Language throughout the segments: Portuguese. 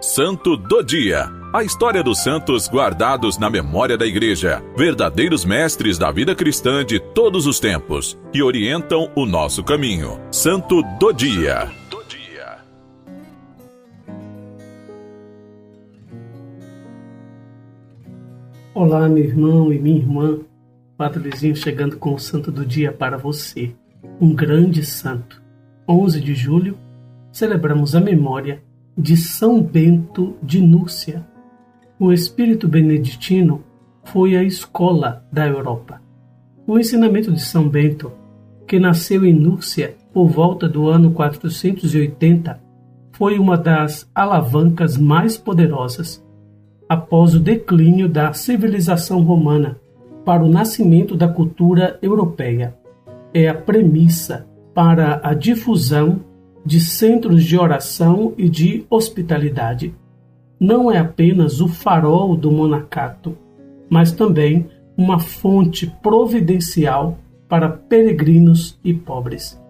Santo do Dia. A história dos santos guardados na memória da Igreja, verdadeiros mestres da vida cristã de todos os tempos, que orientam o nosso caminho. Santo do Dia. Olá, meu irmão e minha irmã. Padrezinho chegando com o Santo do Dia para você. Um grande santo. 11 de julho, celebramos a memória de São Bento de Núrcia. O espírito beneditino foi a escola da Europa. O ensinamento de São Bento, que nasceu em Núrcia por volta do ano 480, foi uma das alavancas mais poderosas após o declínio da civilização romana para o nascimento da cultura europeia. É a premissa para a difusão de centros de oração e de hospitalidade. Não é apenas o farol do monacato, mas também uma fonte providencial para peregrinos e pobres.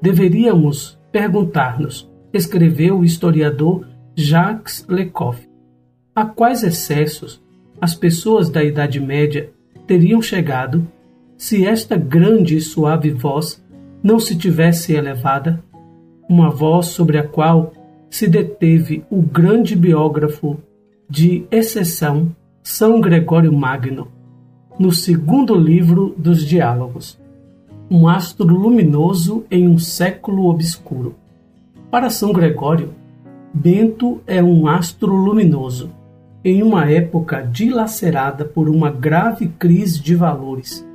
Deveríamos perguntar-nos, escreveu o historiador Jacques Lecoq, a quais excessos as pessoas da Idade Média teriam chegado se esta grande e suave voz não se tivesse elevada uma voz sobre a qual se deteve o grande biógrafo de exceção São Gregório Magno, no segundo livro dos Diálogos, um astro luminoso em um século obscuro. Para São Gregório, Bento é um astro luminoso, em uma época dilacerada por uma grave crise de valores.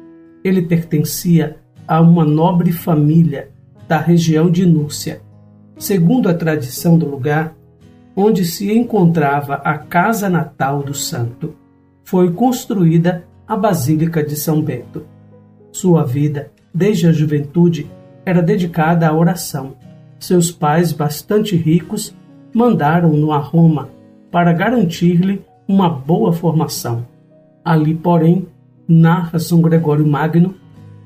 Ele pertencia a uma nobre família da região de Núrcia. Segundo a tradição do lugar, onde se encontrava a casa natal do santo, foi construída a Basílica de São Bento. Sua vida, desde a juventude, era dedicada à oração. Seus pais, bastante ricos, mandaram-no a Roma para garantir-lhe uma boa formação. Ali, porém, narra São Gregório Magno,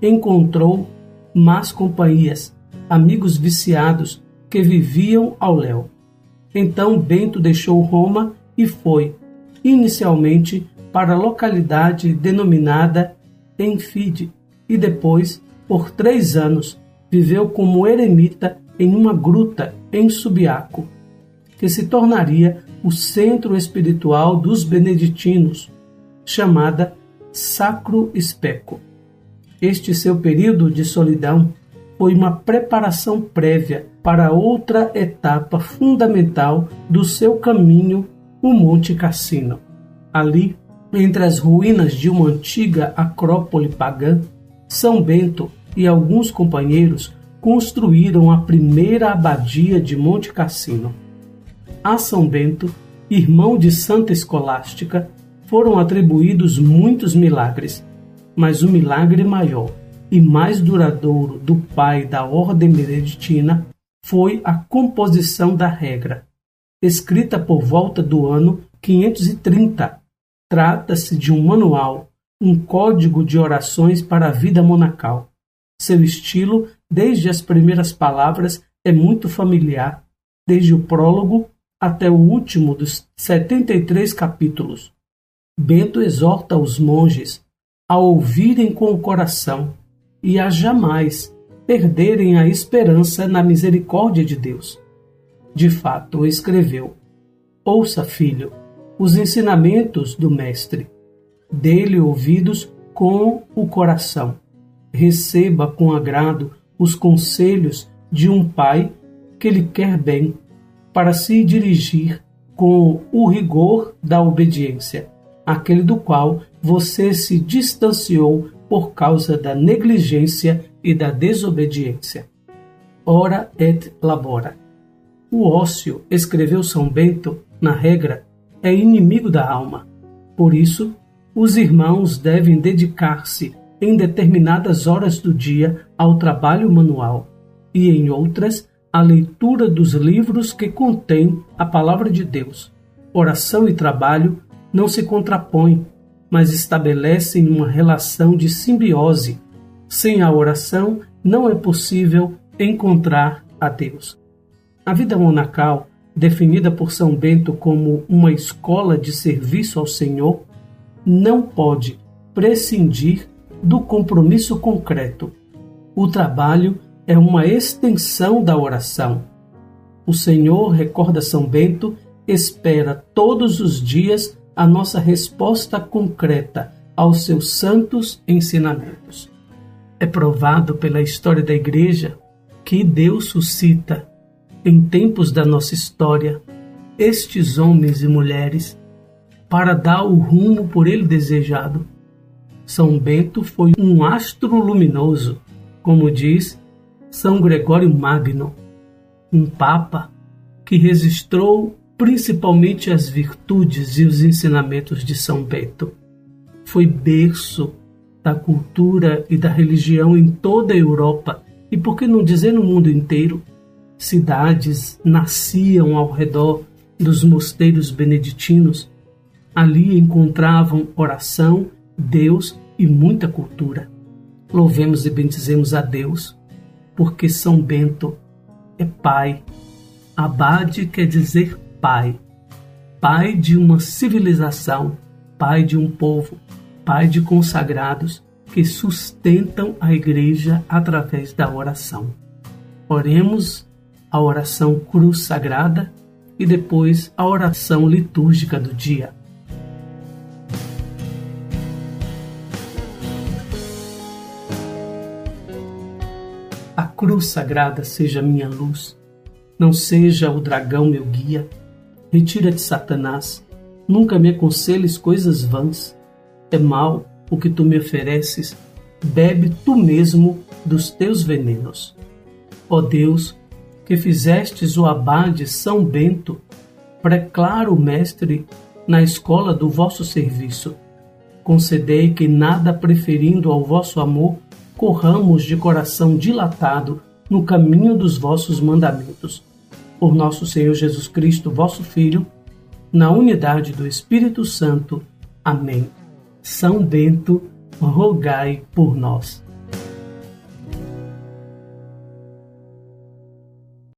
encontrou más companhias amigos viciados que viviam ao léu. Então Bento deixou Roma e foi, inicialmente, para a localidade denominada Enfide, e depois, por três anos, viveu como eremita em uma gruta em Subiaco, que se tornaria o centro espiritual dos beneditinos, chamada Sacro Especo. Este seu período de solidão foi uma preparação prévia para outra etapa fundamental do seu caminho, o Monte Cassino. Ali, entre as ruínas de uma antiga acrópole pagã, São Bento e alguns companheiros construíram a primeira abadia de Monte Cassino. A São Bento, irmão de Santa Escolástica, foram atribuídos muitos milagres, mas o milagre maior e mais duradouro do pai da ordem beneditina foi a composição da regra, escrita por volta do ano 530. Trata-se de um manual, um código de orações para a vida monacal. Seu estilo, desde as primeiras palavras, é muito familiar, desde o prólogo até o último dos 73 capítulos. Bento exorta os monges a ouvirem com o coração e a jamais perderem a esperança na misericórdia de Deus. De fato, escreveu: Ouça, filho, os ensinamentos do Mestre, dele ouvidos com o coração. Receba com agrado os conselhos de um pai que lhe quer bem, para se dirigir com o rigor da obediência, aquele do qual você se distanciou por causa da negligência e da desobediência. Ora et labora. O ócio, escreveu São Bento, na regra, é inimigo da alma. Por isso, os irmãos devem dedicar-se em determinadas horas do dia ao trabalho manual e em outras à leitura dos livros que contêm a palavra de Deus. Oração e trabalho não se contrapõem, mas estabelecem uma relação de simbiose. Sem a oração, não é possível encontrar a Deus. A vida monacal definida por São Bento como uma escola de serviço ao Senhor, não pode prescindir do compromisso concreto. O trabalho é uma extensão da oração. O Senhor, recorda São Bento, espera todos os dias a nossa resposta concreta aos seus santos ensinamentos. É provado pela história da Igreja que Deus suscita, em tempos da nossa história, estes homens e mulheres para dar o rumo por ele desejado. São Bento foi um astro luminoso, como diz São Gregório Magno, um papa que registrou principalmente as virtudes e os ensinamentos de São Bento. Foi berço da cultura e da religião em toda a Europa e, por que não dizer no mundo inteiro, cidades nasciam ao redor dos mosteiros beneditinos. Ali encontravam oração, Deus e muita cultura. Louvemos e bendizemos a Deus, porque São Bento é pai. Abade quer dizer pai, pai de uma civilização, pai de um povo, pai de consagrados que sustentam a igreja através da oração. Oremos a oração cruz sagrada e depois a oração litúrgica do dia. A cruz sagrada seja minha luz, não seja o dragão meu guia Retira-te, Satanás. Nunca me aconselhes coisas vãs. É mal o que tu me ofereces. Bebe tu mesmo dos teus venenos. Ó Deus, que fizestes o abade São Bento, preclaro mestre na escola do vosso serviço. Concedei que, nada preferindo ao vosso amor, corramos de coração dilatado no caminho dos vossos mandamentos por nosso Senhor Jesus Cristo, vosso Filho, na unidade do Espírito Santo. Amém. São Bento, rogai por nós.